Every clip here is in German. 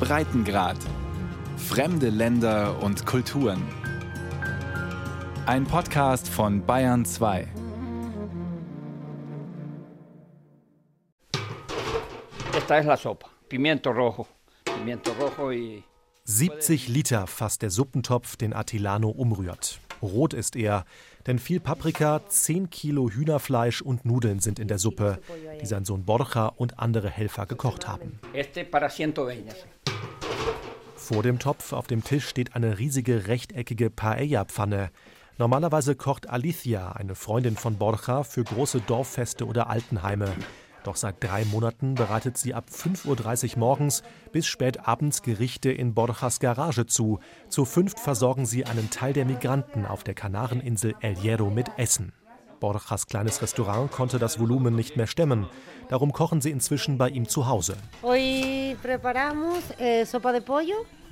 Breitengrad. Fremde Länder und Kulturen. Ein Podcast von Bayern 2. Esta es la sopa. Pimiento rojo. Pimiento rojo y 70 Liter fasst der Suppentopf, den Attilano umrührt. Rot ist er, denn viel Paprika, 10 Kilo Hühnerfleisch und Nudeln sind in der Suppe, die sein Sohn Borja und andere Helfer gekocht haben. este para 120. Vor dem Topf auf dem Tisch steht eine riesige rechteckige Paella-Pfanne. Normalerweise kocht Alicia, eine Freundin von Borja, für große Dorffeste oder Altenheime. Doch seit drei Monaten bereitet sie ab 5.30 Uhr morgens bis spät abends Gerichte in Borjas Garage zu. Zu fünft versorgen sie einen Teil der Migranten auf der Kanareninsel El Hierro mit Essen. Borjas kleines Restaurant konnte das Volumen nicht mehr stemmen. Darum kochen sie inzwischen bei ihm zu Hause. Eh.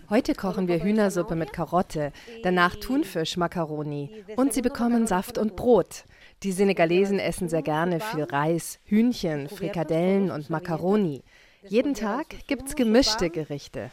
Heute kochen wir Hühnersuppe mit Karotte, danach Thunfisch-Makaroni und sie bekommen Saft und Brot. Die Senegalesen essen sehr gerne viel Reis, Hühnchen, Frikadellen und Makaroni. Jeden Tag gibt's gemischte Gerichte.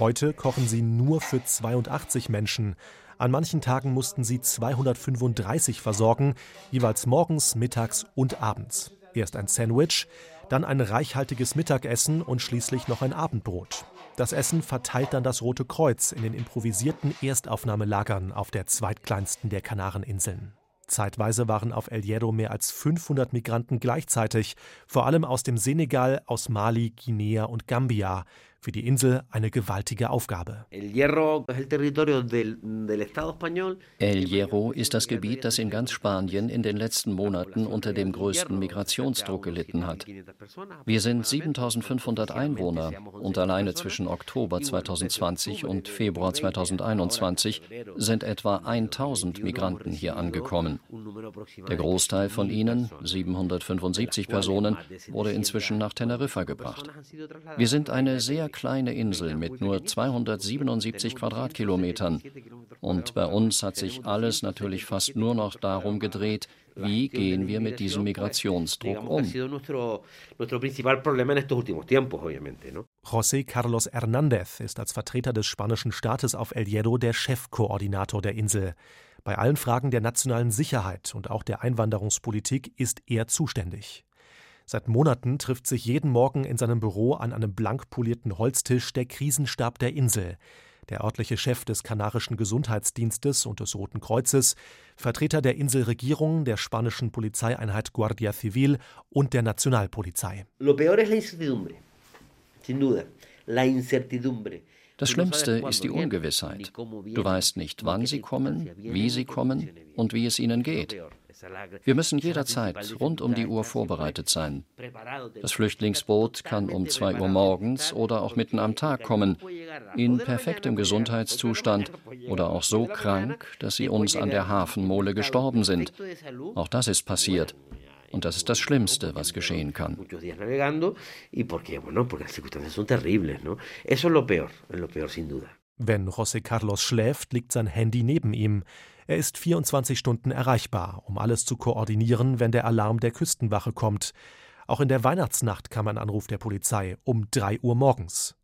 Heute kochen sie nur für 82 Menschen. An manchen Tagen mussten sie 235 versorgen, jeweils morgens, mittags und abends. Erst ein Sandwich, dann ein reichhaltiges Mittagessen und schließlich noch ein Abendbrot. Das Essen verteilt dann das Rote Kreuz in den improvisierten Erstaufnahmelagern auf der zweitkleinsten der Kanareninseln. Zeitweise waren auf El Hierro mehr als 500 Migranten gleichzeitig, vor allem aus dem Senegal, aus Mali, Guinea und Gambia. Für die Insel eine gewaltige Aufgabe. El Hierro ist das Gebiet, das in ganz Spanien in den letzten Monaten unter dem größten Migrationsdruck gelitten hat. Wir sind 7500 Einwohner und alleine zwischen Oktober 2020 und Februar 2021 sind etwa 1000 Migranten hier angekommen. Der Großteil von ihnen, 775 Personen, wurde inzwischen nach Teneriffa gebracht. Wir sind eine sehr kleine Insel mit nur 277 Quadratkilometern. Und bei uns hat sich alles natürlich fast nur noch darum gedreht, wie gehen wir mit diesem Migrationsdruck um. José Carlos Hernández ist als Vertreter des spanischen Staates auf El Hierro der Chefkoordinator der Insel. Bei allen Fragen der nationalen Sicherheit und auch der Einwanderungspolitik ist er zuständig. Seit Monaten trifft sich jeden Morgen in seinem Büro an einem blank polierten Holztisch der Krisenstab der Insel. Der örtliche Chef des kanarischen Gesundheitsdienstes und des Roten Kreuzes, Vertreter der Inselregierung, der spanischen Polizeieinheit Guardia Civil und der Nationalpolizei. Lo peor es la incertidumbre, sin duda. La incertidumbre. Das Schlimmste ist die Ungewissheit. Du weißt nicht, wann sie kommen, wie sie kommen und wie es ihnen geht. Wir müssen jederzeit rund um die Uhr vorbereitet sein. Das Flüchtlingsboot kann um 2 Uhr morgens oder auch mitten am Tag kommen, in perfektem Gesundheitszustand oder auch so krank, dass sie uns an der Hafenmole gestorben sind. Auch das ist passiert. Und das ist das Schlimmste, was geschehen kann. Wenn José Carlos schläft, liegt sein Handy neben ihm. Er ist 24 Stunden erreichbar, um alles zu koordinieren, wenn der Alarm der Küstenwache kommt. Auch in der Weihnachtsnacht kam ein Anruf der Polizei um 3 Uhr morgens.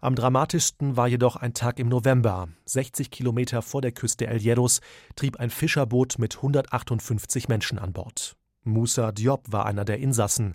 Am dramatischsten war jedoch ein Tag im November. 60 Kilometer vor der Küste El Hierros trieb ein Fischerboot mit 158 Menschen an Bord. Moussa Diop war einer der Insassen.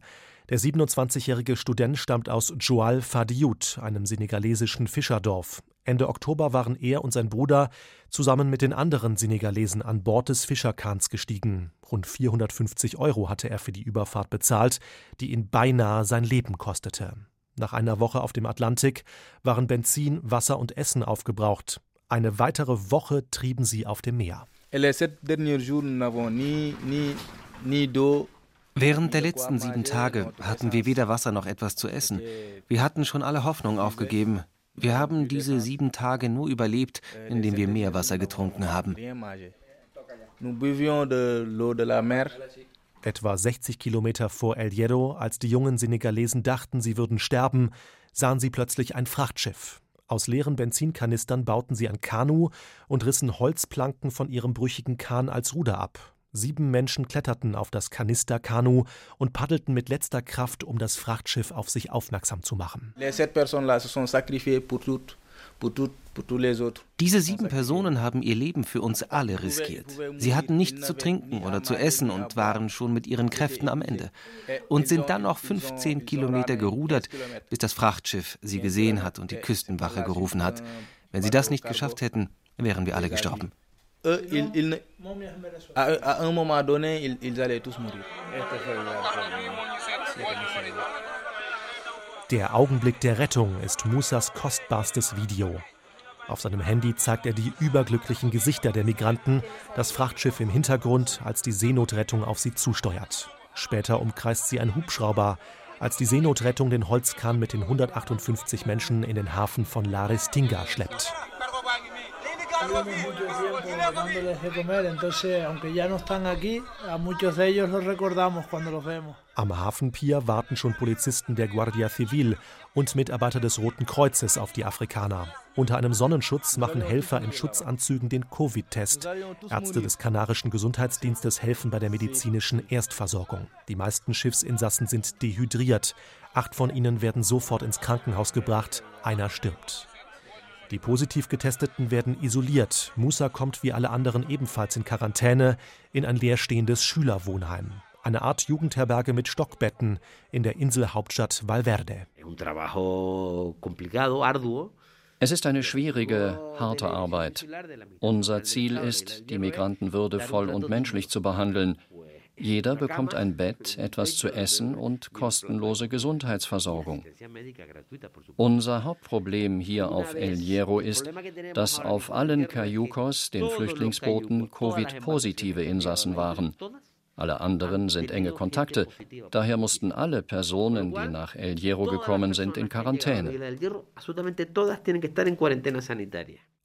Der 27-jährige Student stammt aus Joal Fadiout, einem senegalesischen Fischerdorf. Ende Oktober waren er und sein Bruder zusammen mit den anderen Senegalesen an Bord des Fischerkahns gestiegen. Rund 450 Euro hatte er für die Überfahrt bezahlt, die ihn beinahe sein Leben kostete. Nach einer Woche auf dem Atlantik waren Benzin, Wasser und Essen aufgebraucht. Eine weitere Woche trieben sie auf dem Meer. Während der letzten sieben Tage hatten wir weder Wasser noch etwas zu essen. Wir hatten schon alle Hoffnung aufgegeben. Wir haben diese sieben Tage nur überlebt, indem wir Meerwasser getrunken haben. Etwa 60 Kilometer vor El Hierro, als die jungen Senegalesen dachten, sie würden sterben, sahen sie plötzlich ein Frachtschiff. Aus leeren Benzinkanistern bauten sie ein Kanu und rissen Holzplanken von ihrem brüchigen Kahn als Ruder ab. Sieben Menschen kletterten auf das Kanisterkanu und paddelten mit letzter Kraft, um das Frachtschiff auf sich aufmerksam zu machen. Diese sieben Personen haben ihr Leben für uns alle riskiert. Sie hatten nichts zu trinken oder zu essen und waren schon mit ihren Kräften am Ende. Und sind dann noch 15 Kilometer gerudert, bis das Frachtschiff sie gesehen hat und die Küstenwache gerufen hat. Wenn sie das nicht geschafft hätten, wären wir alle gestorben. Der Augenblick der Rettung ist Musas kostbarstes Video. Auf seinem Handy zeigt er die überglücklichen Gesichter der Migranten, das Frachtschiff im Hintergrund, als die Seenotrettung auf sie zusteuert. Später umkreist sie ein Hubschrauber, als die Seenotrettung den Holzkahn mit den 158 Menschen in den Hafen von La Restinga schleppt. Am Hafenpier warten schon Polizisten der Guardia Civil und Mitarbeiter des Roten Kreuzes auf die Afrikaner. Unter einem Sonnenschutz machen Helfer in Schutzanzügen den Covid-Test. Ärzte des kanarischen Gesundheitsdienstes helfen bei der medizinischen Erstversorgung. Die meisten Schiffsinsassen sind dehydriert. Acht von ihnen werden sofort ins Krankenhaus gebracht. Einer stirbt. Die positiv Getesteten werden isoliert. Musa kommt wie alle anderen ebenfalls in Quarantäne in ein leerstehendes Schülerwohnheim. Eine Art Jugendherberge mit Stockbetten in der Inselhauptstadt Valverde. Es ist eine schwierige, harte Arbeit. Unser Ziel ist, die Migranten würdevoll und menschlich zu behandeln, jeder bekommt ein Bett, etwas zu essen und kostenlose Gesundheitsversorgung. Unser Hauptproblem hier auf El Hierro ist, dass auf allen Cayucos, den Flüchtlingsbooten, Covid-positive Insassen waren. Alle anderen sind enge Kontakte. Daher mussten alle Personen, die nach El Hierro gekommen sind, in Quarantäne.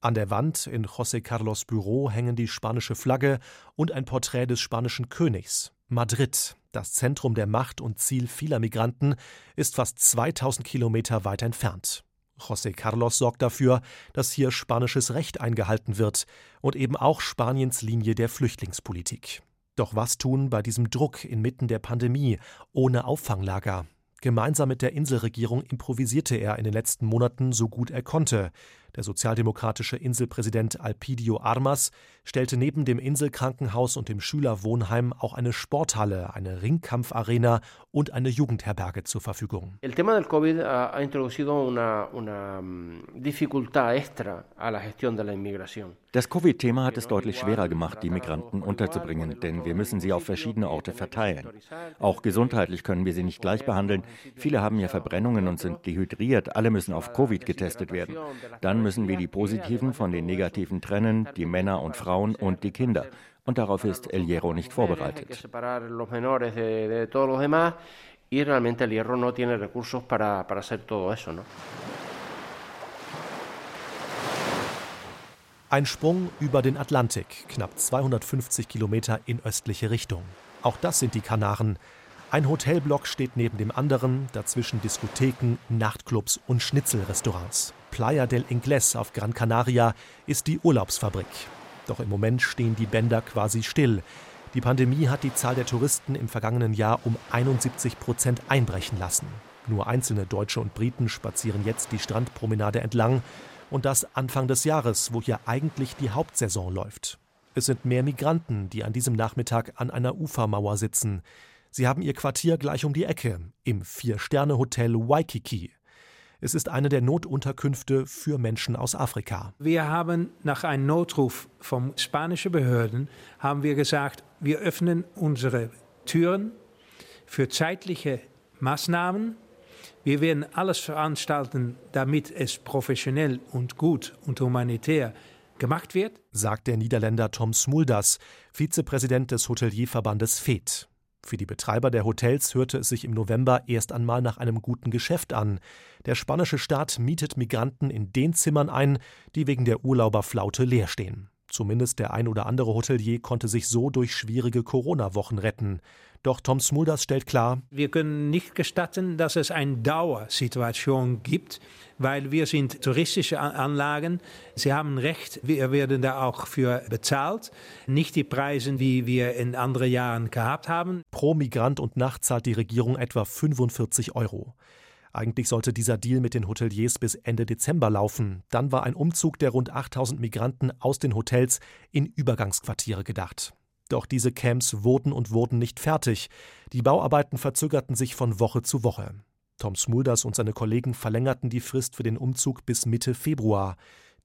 An der Wand in José Carlos Büro hängen die spanische Flagge und ein Porträt des spanischen Königs. Madrid, das Zentrum der Macht und Ziel vieler Migranten, ist fast 2000 Kilometer weit entfernt. José Carlos sorgt dafür, dass hier spanisches Recht eingehalten wird und eben auch Spaniens Linie der Flüchtlingspolitik. Doch was tun bei diesem Druck inmitten der Pandemie, ohne Auffanglager? Gemeinsam mit der Inselregierung improvisierte er in den letzten Monaten so gut er konnte. Der sozialdemokratische Inselpräsident Alpidio Armas stellte neben dem Inselkrankenhaus und dem Schülerwohnheim auch eine Sporthalle, eine Ringkampfarena und eine Jugendherberge zur Verfügung. Una mm. Das Covid-Thema hat es deutlich schwerer gemacht, die Migranten unterzubringen, denn wir müssen sie auf verschiedene Orte verteilen. Auch gesundheitlich können wir sie nicht gleich behandeln. Viele haben ja Verbrennungen und sind dehydriert. Alle müssen auf Covid getestet werden. Dann müssen wir die Positiven von den Negativen trennen, die Männer und Frauen und die Kinder. Und darauf ist El Hierro nicht vorbereitet. y realmente el hierro no tiene recursos para, para hacer todo eso, ¿no? Ein Sprung über den Atlantik, knapp 250 Kilometer in östliche Richtung. Auch das sind die Kanaren. Ein Hotelblock steht neben dem anderen, dazwischen Diskotheken, Nachtclubs und Schnitzelrestaurants. Playa del Ingles auf Gran Canaria ist die Urlaubsfabrik. Doch im Moment stehen die Bänder quasi still. Die Pandemie hat die Zahl der Touristen im vergangenen Jahr um 71 Prozent einbrechen lassen. Nur einzelne Deutsche und Briten spazieren jetzt die Strandpromenade entlang und das Anfang des Jahres, wo hier eigentlich die Hauptsaison läuft. Es sind mehr Migranten, die an diesem Nachmittag an einer Ufermauer sitzen. Sie haben ihr Quartier gleich um die Ecke, im Vier-Sterne-Hotel Waikiki. Es ist eine der Notunterkünfte für Menschen aus Afrika. Wir haben nach einem Notruf von spanischen Behörden haben wir gesagt, wir öffnen unsere Türen für zeitliche Maßnahmen wir werden alles veranstalten, damit es professionell und gut und humanitär gemacht wird, sagt der Niederländer Tom Smulders, Vizepräsident des Hotelierverbandes FED. Für die Betreiber der Hotels hörte es sich im November erst einmal nach einem guten Geschäft an. Der spanische Staat mietet Migranten in den Zimmern ein, die wegen der Urlauberflaute leer stehen. Zumindest der ein oder andere Hotelier konnte sich so durch schwierige Corona-Wochen retten. Doch Tom Smulders stellt klar, wir können nicht gestatten, dass es eine Dauersituation gibt, weil wir sind touristische Anlagen. Sie haben recht, wir werden da auch für bezahlt. Nicht die Preise, wie wir in anderen Jahren gehabt haben. Pro Migrant und Nacht zahlt die Regierung etwa 45 Euro. Eigentlich sollte dieser Deal mit den Hoteliers bis Ende Dezember laufen. Dann war ein Umzug der rund 8000 Migranten aus den Hotels in Übergangsquartiere gedacht. Doch diese Camps wurden und wurden nicht fertig. Die Bauarbeiten verzögerten sich von Woche zu Woche. Tom Smulders und seine Kollegen verlängerten die Frist für den Umzug bis Mitte Februar.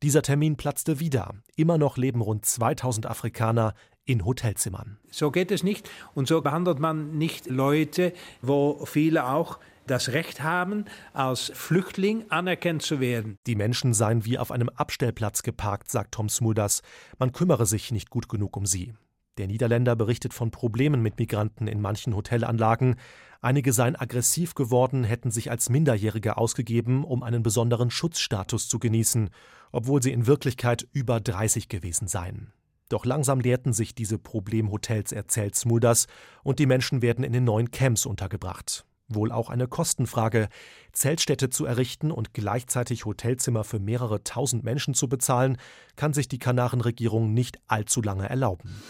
Dieser Termin platzte wieder. Immer noch leben rund 2000 Afrikaner in Hotelzimmern. So geht es nicht und so behandelt man nicht Leute, wo viele auch das Recht haben, als Flüchtling anerkannt zu werden. Die Menschen seien wie auf einem Abstellplatz geparkt, sagt Tom Smulders. Man kümmere sich nicht gut genug um sie. Der Niederländer berichtet von Problemen mit Migranten in manchen Hotelanlagen. Einige seien aggressiv geworden, hätten sich als Minderjährige ausgegeben, um einen besonderen Schutzstatus zu genießen, obwohl sie in Wirklichkeit über 30 gewesen seien. Doch langsam leerten sich diese Problemhotels, erzählt Smulders, und die Menschen werden in den neuen Camps untergebracht wohl auch eine Kostenfrage. Zeltstädte zu errichten und gleichzeitig Hotelzimmer für mehrere tausend Menschen zu bezahlen, kann sich die Kanarenregierung nicht allzu lange erlauben.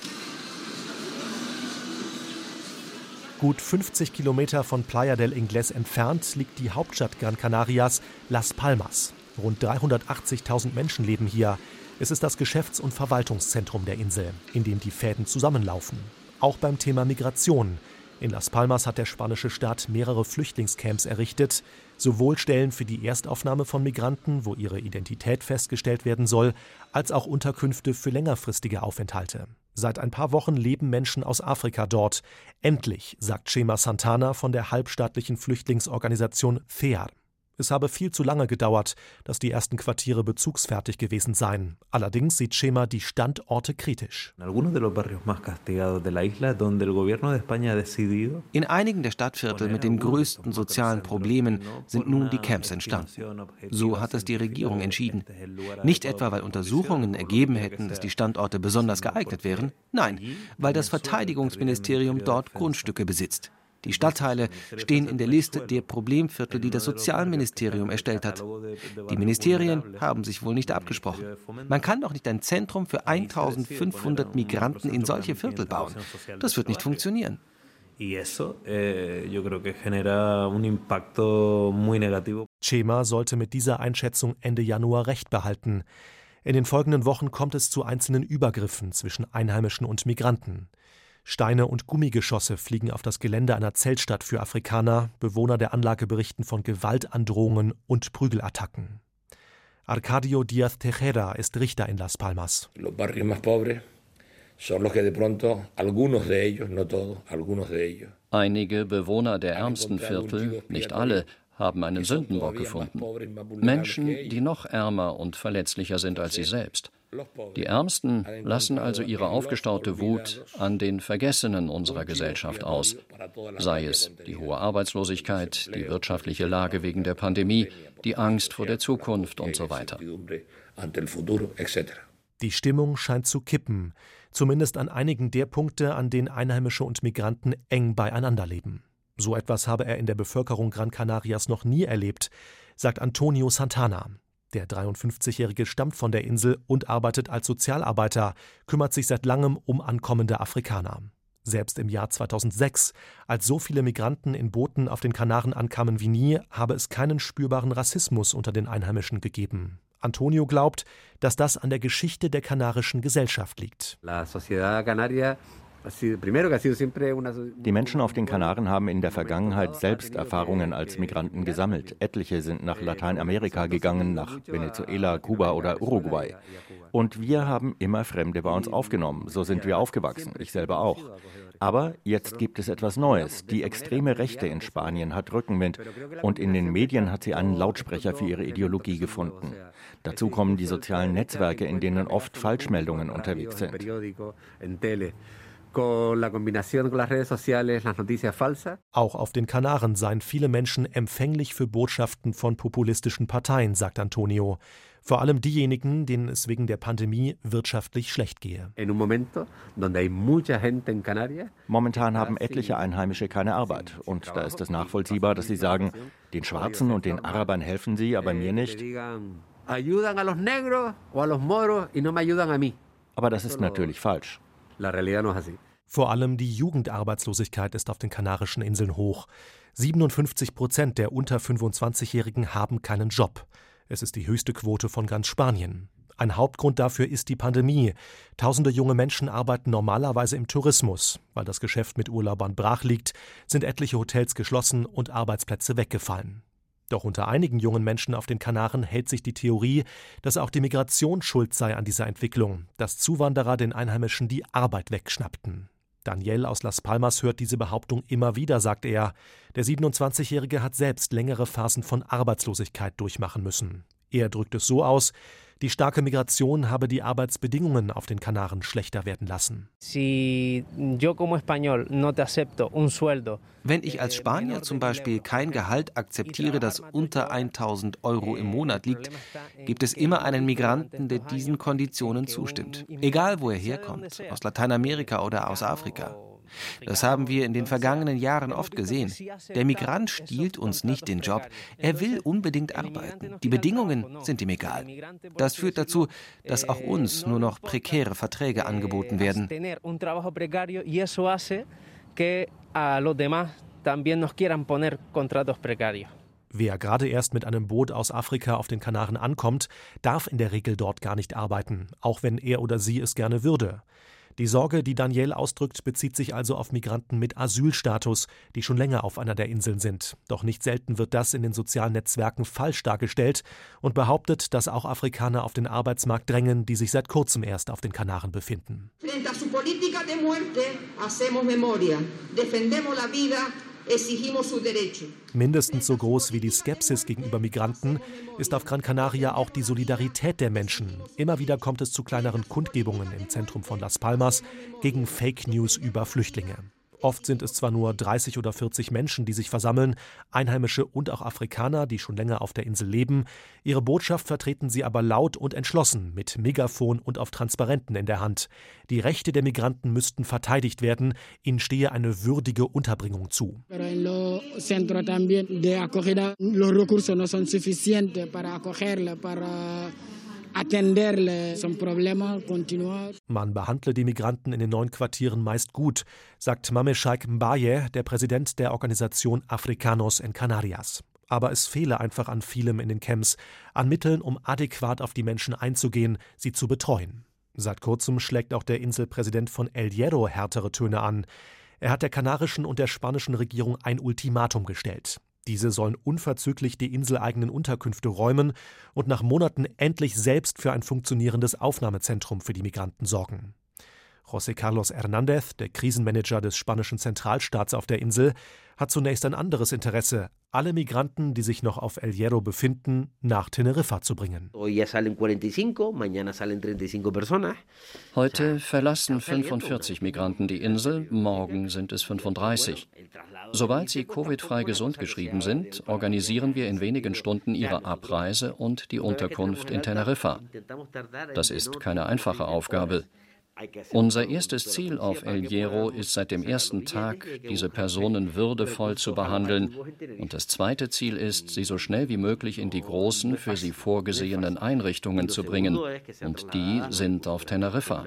Gut 50 Kilometer von Playa del Ingles entfernt liegt die Hauptstadt Gran Canarias, Las Palmas. Rund 380.000 Menschen leben hier. Es ist das Geschäfts- und Verwaltungszentrum der Insel, in dem die Fäden zusammenlaufen. Auch beim Thema Migration. In Las Palmas hat der spanische Staat mehrere Flüchtlingscamps errichtet, sowohl Stellen für die Erstaufnahme von Migranten, wo ihre Identität festgestellt werden soll, als auch Unterkünfte für längerfristige Aufenthalte. Seit ein paar Wochen leben Menschen aus Afrika dort. Endlich, sagt Chema Santana von der halbstaatlichen Flüchtlingsorganisation FEAR. Es habe viel zu lange gedauert, dass die ersten Quartiere bezugsfertig gewesen seien. Allerdings sieht Schema die Standorte kritisch. In einigen der Stadtviertel mit den größten sozialen Problemen sind nun die Camps entstanden. So hat es die Regierung entschieden. Nicht etwa, weil Untersuchungen ergeben hätten, dass die Standorte besonders geeignet wären. Nein, weil das Verteidigungsministerium dort Grundstücke besitzt. Die Stadtteile stehen in der Liste der Problemviertel, die das Sozialministerium erstellt hat. Die Ministerien haben sich wohl nicht abgesprochen. Man kann doch nicht ein Zentrum für 1500 Migranten in solche Viertel bauen. Das wird nicht funktionieren. Chema sollte mit dieser Einschätzung Ende Januar recht behalten. In den folgenden Wochen kommt es zu einzelnen Übergriffen zwischen Einheimischen und Migranten. Steine und Gummigeschosse fliegen auf das Gelände einer Zeltstadt für Afrikaner. Bewohner der Anlage berichten von Gewaltandrohungen und Prügelattacken. Arcadio Díaz Tejera ist Richter in Las Palmas. Einige Bewohner der ärmsten Viertel, nicht alle, haben einen Sündenbock gefunden. Menschen, die noch ärmer und verletzlicher sind als sie selbst. Die Ärmsten lassen also ihre aufgestaute Wut an den Vergessenen unserer Gesellschaft aus, sei es die hohe Arbeitslosigkeit, die wirtschaftliche Lage wegen der Pandemie, die Angst vor der Zukunft und so weiter. Die Stimmung scheint zu kippen, zumindest an einigen der Punkte, an denen Einheimische und Migranten eng beieinander leben. So etwas habe er in der Bevölkerung Gran Canarias noch nie erlebt, sagt Antonio Santana. Der 53-Jährige stammt von der Insel und arbeitet als Sozialarbeiter, kümmert sich seit langem um ankommende Afrikaner. Selbst im Jahr 2006, als so viele Migranten in Booten auf den Kanaren ankamen wie nie, habe es keinen spürbaren Rassismus unter den Einheimischen gegeben. Antonio glaubt, dass das an der Geschichte der kanarischen Gesellschaft liegt. Die Menschen auf den Kanaren haben in der Vergangenheit selbst Erfahrungen als Migranten gesammelt. Etliche sind nach Lateinamerika gegangen, nach Venezuela, Kuba oder Uruguay. Und wir haben immer Fremde bei uns aufgenommen. So sind wir aufgewachsen, ich selber auch. Aber jetzt gibt es etwas Neues. Die extreme Rechte in Spanien hat Rückenwind und in den Medien hat sie einen Lautsprecher für ihre Ideologie gefunden. Dazu kommen die sozialen Netzwerke, in denen oft Falschmeldungen unterwegs sind. Auch auf den Kanaren seien viele Menschen empfänglich für Botschaften von populistischen Parteien, sagt Antonio. Vor allem diejenigen, denen es wegen der Pandemie wirtschaftlich schlecht gehe. Momentan haben etliche Einheimische keine Arbeit. Und da ist es nachvollziehbar, dass sie sagen, den Schwarzen und den Arabern helfen sie, aber mir nicht. Aber das ist natürlich falsch. Vor allem die Jugendarbeitslosigkeit ist auf den Kanarischen Inseln hoch. 57 Prozent der unter 25-Jährigen haben keinen Job. Es ist die höchste Quote von ganz Spanien. Ein Hauptgrund dafür ist die Pandemie. Tausende junge Menschen arbeiten normalerweise im Tourismus. Weil das Geschäft mit Urlaubern brach liegt, sind etliche Hotels geschlossen und Arbeitsplätze weggefallen. Doch unter einigen jungen Menschen auf den Kanaren hält sich die Theorie, dass auch die Migration schuld sei an dieser Entwicklung, dass Zuwanderer den Einheimischen die Arbeit wegschnappten. Daniel aus Las Palmas hört diese Behauptung immer wieder, sagt er. Der 27-Jährige hat selbst längere Phasen von Arbeitslosigkeit durchmachen müssen. Er drückt es so aus, die starke Migration habe die Arbeitsbedingungen auf den Kanaren schlechter werden lassen. Wenn ich als Spanier zum Beispiel kein Gehalt akzeptiere, das unter 1000 Euro im Monat liegt, gibt es immer einen Migranten, der diesen Konditionen zustimmt. Egal wo er herkommt, aus Lateinamerika oder aus Afrika. Das haben wir in den vergangenen Jahren oft gesehen. Der Migrant stiehlt uns nicht den Job. Er will unbedingt arbeiten. Die Bedingungen sind ihm egal. Das führt dazu, dass auch uns nur noch prekäre Verträge angeboten werden. Wer gerade erst mit einem Boot aus Afrika auf den Kanaren ankommt, darf in der Regel dort gar nicht arbeiten, auch wenn er oder sie es gerne würde. Die Sorge, die Daniel ausdrückt, bezieht sich also auf Migranten mit Asylstatus, die schon länger auf einer der Inseln sind. Doch nicht selten wird das in den sozialen Netzwerken falsch dargestellt und behauptet, dass auch Afrikaner auf den Arbeitsmarkt drängen, die sich seit kurzem erst auf den Kanaren befinden. Frente a su política de muerte, hacemos memoria, defendemos la vida Mindestens so groß wie die Skepsis gegenüber Migranten ist auf Gran Canaria auch die Solidarität der Menschen. Immer wieder kommt es zu kleineren Kundgebungen im Zentrum von Las Palmas gegen Fake News über Flüchtlinge. Oft sind es zwar nur 30 oder 40 Menschen, die sich versammeln, Einheimische und auch Afrikaner, die schon länger auf der Insel leben. Ihre Botschaft vertreten sie aber laut und entschlossen, mit Megafon und auf Transparenten in der Hand. Die Rechte der Migranten müssten verteidigt werden, ihnen stehe eine würdige Unterbringung zu. Man behandle die Migranten in den neuen Quartieren meist gut, sagt Mameshak Mbaye, der Präsident der Organisation Africanos en Canarias. Aber es fehle einfach an vielem in den Camps, an Mitteln, um adäquat auf die Menschen einzugehen, sie zu betreuen. Seit kurzem schlägt auch der Inselpräsident von El Hierro härtere Töne an. Er hat der kanarischen und der spanischen Regierung ein Ultimatum gestellt. Diese sollen unverzüglich die inseleigenen Unterkünfte räumen und nach Monaten endlich selbst für ein funktionierendes Aufnahmezentrum für die Migranten sorgen. José Carlos Hernández, der Krisenmanager des spanischen Zentralstaats auf der Insel, hat zunächst ein anderes Interesse, alle Migranten, die sich noch auf El Hierro befinden, nach Teneriffa zu bringen. Heute verlassen 45 Migranten die Insel, morgen sind es 35. Sobald sie Covid-frei gesund geschrieben sind, organisieren wir in wenigen Stunden ihre Abreise und die Unterkunft in Teneriffa. Das ist keine einfache Aufgabe. Unser erstes Ziel auf El Hierro ist seit dem ersten Tag, diese Personen würdevoll zu behandeln. Und das zweite Ziel ist, sie so schnell wie möglich in die großen, für sie vorgesehenen Einrichtungen zu bringen. Und die sind auf Teneriffa.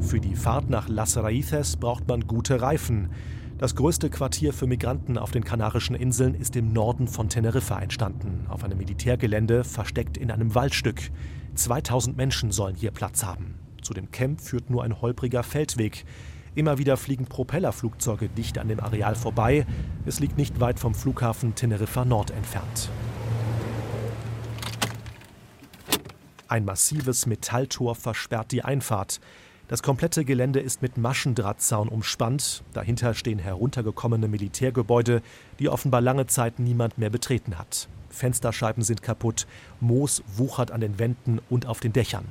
Für die Fahrt nach Las Raíces braucht man gute Reifen. Das größte Quartier für Migranten auf den Kanarischen Inseln ist im Norden von Teneriffa entstanden, auf einem Militärgelände versteckt in einem Waldstück. 2000 Menschen sollen hier Platz haben. Zu dem Camp führt nur ein holpriger Feldweg. Immer wieder fliegen Propellerflugzeuge dicht an dem Areal vorbei. Es liegt nicht weit vom Flughafen Teneriffa Nord entfernt. Ein massives Metalltor versperrt die Einfahrt. Das komplette Gelände ist mit Maschendrahtzaun umspannt. Dahinter stehen heruntergekommene Militärgebäude, die offenbar lange Zeit niemand mehr betreten hat. Fensterscheiben sind kaputt, Moos wuchert an den Wänden und auf den Dächern.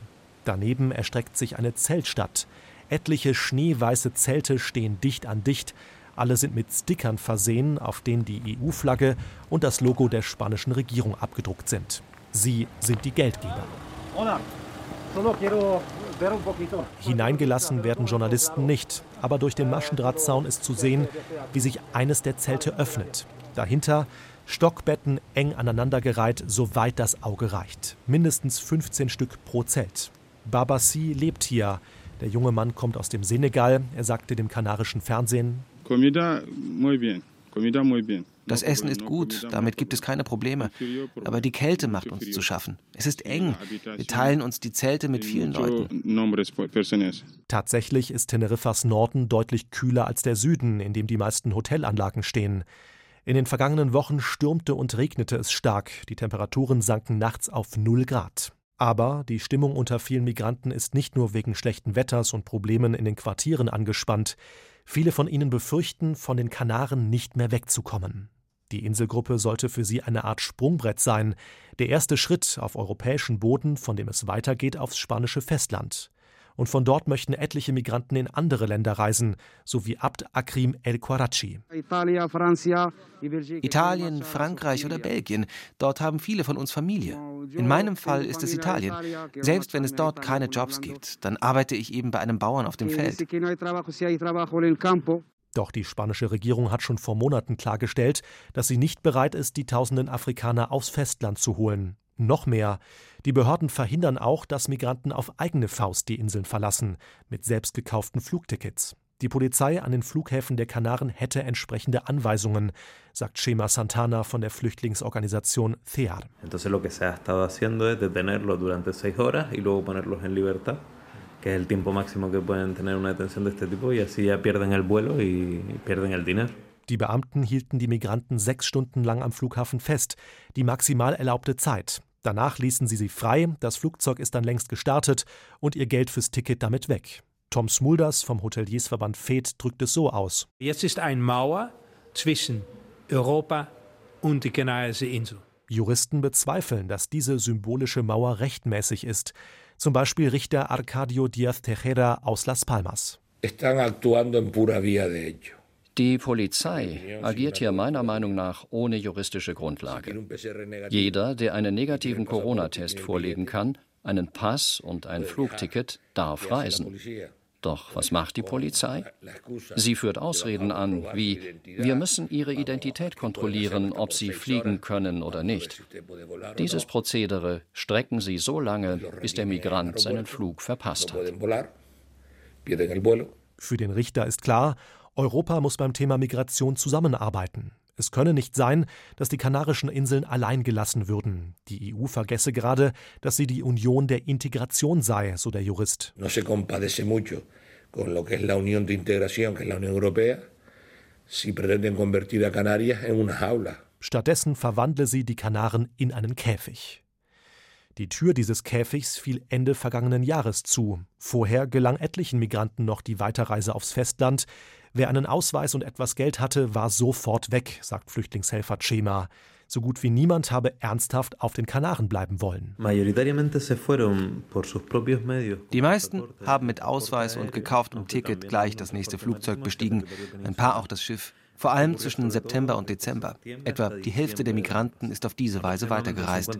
Daneben erstreckt sich eine Zeltstadt. Etliche schneeweiße Zelte stehen dicht an dicht. Alle sind mit Stickern versehen, auf denen die EU-Flagge und das Logo der spanischen Regierung abgedruckt sind. Sie sind die Geldgeber. Hineingelassen werden Journalisten nicht, aber durch den Maschendrahtzaun ist zu sehen, wie sich eines der Zelte öffnet. Dahinter Stockbetten eng aneinandergereiht, soweit das Auge reicht. Mindestens 15 Stück pro Zelt. Babassi lebt hier. Der junge Mann kommt aus dem Senegal. Er sagte dem kanarischen Fernsehen: Comida muy bien. Comida muy bien. Das Essen ist gut, damit gibt es keine Probleme. Aber die Kälte macht uns zu schaffen. Es ist eng. Wir teilen uns die Zelte mit vielen Leuten. Tatsächlich ist Teneriffas Norden deutlich kühler als der Süden, in dem die meisten Hotelanlagen stehen. In den vergangenen Wochen stürmte und regnete es stark. Die Temperaturen sanken nachts auf 0 Grad. Aber die Stimmung unter vielen Migranten ist nicht nur wegen schlechten Wetters und Problemen in den Quartieren angespannt. Viele von ihnen befürchten, von den Kanaren nicht mehr wegzukommen. Die Inselgruppe sollte für sie eine Art Sprungbrett sein, der erste Schritt auf europäischen Boden, von dem es weitergeht aufs spanische Festland. Und von dort möchten etliche Migranten in andere Länder reisen, so wie Abd Akrim El Quarachi. Italien, Frankreich oder Belgien, dort haben viele von uns Familie. In meinem Fall ist es Italien. Selbst wenn es dort keine Jobs gibt, dann arbeite ich eben bei einem Bauern auf dem Feld. Doch die spanische Regierung hat schon vor Monaten klargestellt, dass sie nicht bereit ist, die tausenden Afrikaner aufs Festland zu holen. Noch mehr. Die Behörden verhindern auch, dass Migranten auf eigene Faust die Inseln verlassen, mit selbst gekauften Flugtickets. Die Polizei an den Flughäfen der Kanaren hätte entsprechende Anweisungen, sagt Shema Santana von der Flüchtlingsorganisation CEAR. Entonces lo que se ha estado haciendo es detenerlos durante seis horas y luego ponerlos en libertad que es el tiempo máximo que pueden tener una detención de este tipo y así ya pierden el vuelo y pierden el dinero. Die Beamten hielten die Migranten sechs Stunden lang am Flughafen fest, die maximal erlaubte Zeit. Danach ließen sie sie frei, das Flugzeug ist dann längst gestartet und ihr Geld fürs Ticket damit weg. Tom Smulders vom Hoteliersverband FED drückt es so aus. Jetzt ist eine Mauer zwischen Europa und die Kanarische Insel. Juristen bezweifeln, dass diese symbolische Mauer rechtmäßig ist zum Beispiel Richter Arcadio Díaz Tejera aus Las Palmas. Die Polizei agiert hier meiner Meinung nach ohne juristische Grundlage. Jeder, der einen negativen Corona-Test vorlegen kann, einen Pass und ein Flugticket, darf reisen. Doch was macht die Polizei? Sie führt Ausreden an, wie wir müssen ihre Identität kontrollieren, ob sie fliegen können oder nicht. Dieses Prozedere strecken sie so lange, bis der Migrant seinen Flug verpasst hat. Für den Richter ist klar, Europa muss beim Thema Migration zusammenarbeiten. Es könne nicht sein, dass die Kanarischen Inseln allein gelassen würden. Die EU vergesse gerade, dass sie die Union der Integration sei, so der Jurist. No se compadece mucho con lo que es la Unión de Integración, que es la Unión Europea, si pretenden convertir a Canarias en una jaula. Stattdessen verwandle sie die Kanaren in einen Käfig. Die Tür dieses Käfigs fiel Ende vergangenen Jahres zu. Vorher gelang etlichen Migranten noch die Weiterreise aufs Festland. Wer einen Ausweis und etwas Geld hatte, war sofort weg, sagt Flüchtlingshelfer Chema. So gut wie niemand habe ernsthaft auf den Kanaren bleiben wollen. Die meisten haben mit Ausweis und gekauftem Ticket gleich das nächste Flugzeug bestiegen, ein paar auch das Schiff. Vor allem zwischen September und Dezember. Etwa die Hälfte der Migranten ist auf diese Weise weitergereist.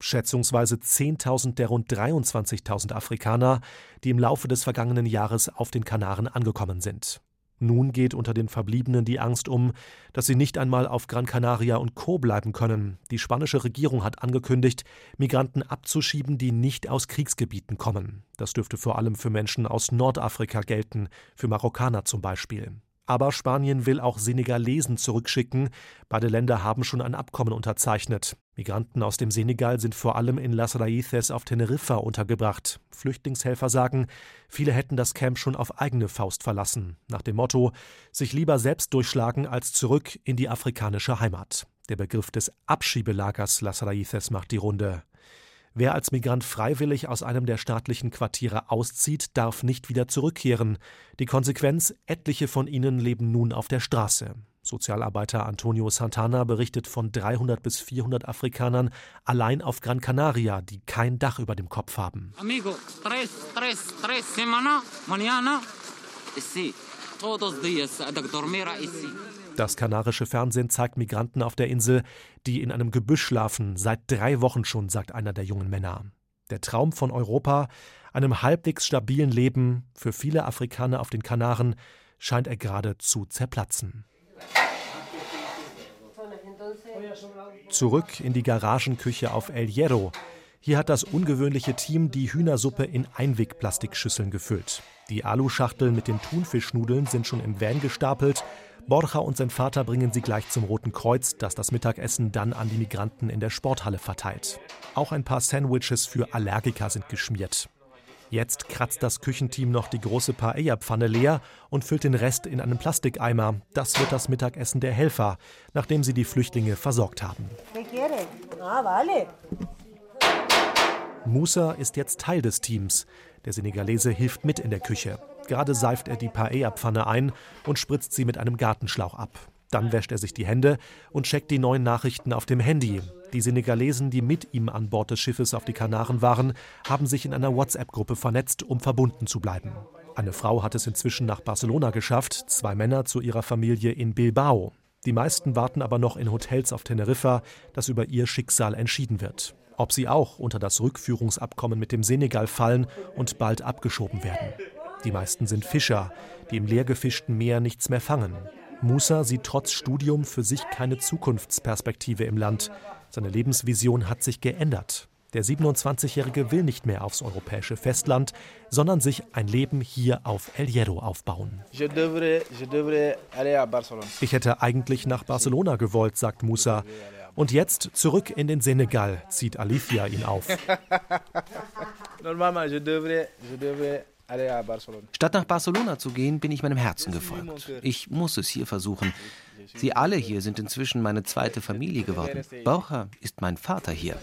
Schätzungsweise 10.000 der rund 23.000 Afrikaner, die im Laufe des vergangenen Jahres auf den Kanaren angekommen sind. Nun geht unter den Verbliebenen die Angst um, dass sie nicht einmal auf Gran Canaria und Co. bleiben können. Die spanische Regierung hat angekündigt, Migranten abzuschieben, die nicht aus Kriegsgebieten kommen. Das dürfte vor allem für Menschen aus Nordafrika gelten, für Marokkaner zum Beispiel. Aber Spanien will auch Senegalesen zurückschicken. Beide Länder haben schon ein Abkommen unterzeichnet. Migranten aus dem Senegal sind vor allem in Las Raíces auf Teneriffa untergebracht. Flüchtlingshelfer sagen, viele hätten das Camp schon auf eigene Faust verlassen, nach dem Motto, sich lieber selbst durchschlagen als zurück in die afrikanische Heimat. Der Begriff des Abschiebelagers Las Raíces macht die Runde. Wer als Migrant freiwillig aus einem der staatlichen Quartiere auszieht, darf nicht wieder zurückkehren. Die Konsequenz, etliche von ihnen leben nun auf der Straße. Sozialarbeiter Antonio Santana berichtet von 300 bis 400 Afrikanern allein auf Gran Canaria, die kein Dach über dem Kopf haben. Amigo, tres, tres, tres semana, mañana, sí, todos días, dormir das kanarische Fernsehen zeigt Migranten auf der Insel, die in einem Gebüsch schlafen, seit drei Wochen schon, sagt einer der jungen Männer. Der Traum von Europa, einem halbwegs stabilen Leben, für viele Afrikaner auf den Kanaren, scheint er gerade zu zerplatzen. Zurück in die Garagenküche auf El Hierro. Hier hat das ungewöhnliche Team die Hühnersuppe in Einwegplastikschüsseln gefüllt. Die Aluschachteln mit den Thunfischnudeln sind schon im Van gestapelt Borja und sein Vater bringen sie gleich zum Roten Kreuz, das das Mittagessen dann an die Migranten in der Sporthalle verteilt. Auch ein paar Sandwiches für Allergiker sind geschmiert. Jetzt kratzt das Küchenteam noch die große Paella-Pfanne leer und füllt den Rest in einen Plastikeimer. Das wird das Mittagessen der Helfer, nachdem sie die Flüchtlinge versorgt haben. Musa ist jetzt Teil des Teams. Der Senegalese hilft mit in der Küche. Gerade seift er die Paella-Pfanne ein und spritzt sie mit einem Gartenschlauch ab. Dann wäscht er sich die Hände und checkt die neuen Nachrichten auf dem Handy. Die Senegalesen, die mit ihm an Bord des Schiffes auf die Kanaren waren, haben sich in einer WhatsApp-Gruppe vernetzt, um verbunden zu bleiben. Eine Frau hat es inzwischen nach Barcelona geschafft, zwei Männer zu ihrer Familie in Bilbao. Die meisten warten aber noch in Hotels auf Teneriffa, dass über ihr Schicksal entschieden wird. Ob sie auch unter das Rückführungsabkommen mit dem Senegal fallen und bald abgeschoben werden. Die meisten sind Fischer, die im leergefischten Meer nichts mehr fangen. Musa sieht trotz Studium für sich keine Zukunftsperspektive im Land. Seine Lebensvision hat sich geändert. Der 27-Jährige will nicht mehr aufs europäische Festland, sondern sich ein Leben hier auf El Hierro aufbauen. Ich hätte eigentlich nach Barcelona gewollt, sagt Musa. Und jetzt zurück in den Senegal, zieht Alicia ihn auf. Statt nach Barcelona zu gehen, bin ich meinem Herzen gefolgt. Ich muss es hier versuchen. Sie alle hier sind inzwischen meine zweite Familie geworden. Borja ist mein Vater hier.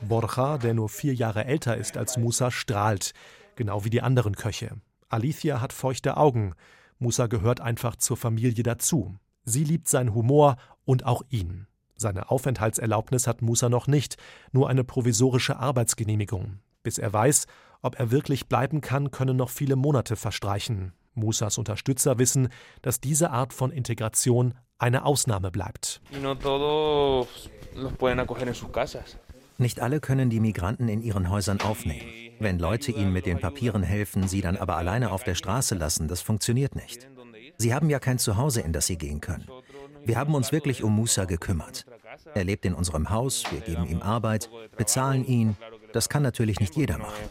Borja, der nur vier Jahre älter ist als Musa, strahlt, genau wie die anderen Köche. Alicia hat feuchte Augen. Musa gehört einfach zur Familie dazu. Sie liebt seinen Humor und auch ihn. Seine Aufenthaltserlaubnis hat Musa noch nicht, nur eine provisorische Arbeitsgenehmigung. Bis er weiß, ob er wirklich bleiben kann, können noch viele Monate verstreichen. Musas Unterstützer wissen, dass diese Art von Integration eine Ausnahme bleibt. Nicht alle können die Migranten in ihren Häusern aufnehmen. Wenn Leute ihnen mit den Papieren helfen, sie dann aber alleine auf der Straße lassen, das funktioniert nicht. Sie haben ja kein Zuhause, in das sie gehen können. Wir haben uns wirklich um Musa gekümmert. Er lebt in unserem Haus, wir geben ihm Arbeit, bezahlen ihn, das kann natürlich nicht jeder machen.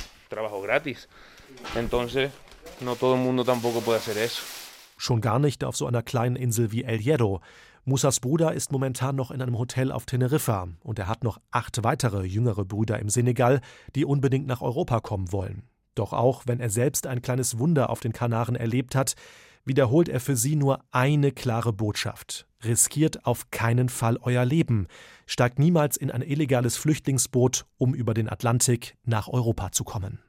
Schon gar nicht auf so einer kleinen Insel wie El Hierro. Musas Bruder ist momentan noch in einem Hotel auf Teneriffa und er hat noch acht weitere jüngere Brüder im Senegal, die unbedingt nach Europa kommen wollen. Doch auch wenn er selbst ein kleines Wunder auf den Kanaren erlebt hat, wiederholt er für sie nur eine klare Botschaft. Riskiert auf keinen Fall euer Leben. Steigt niemals in ein illegales Flüchtlingsboot, um über den Atlantik nach Europa zu kommen.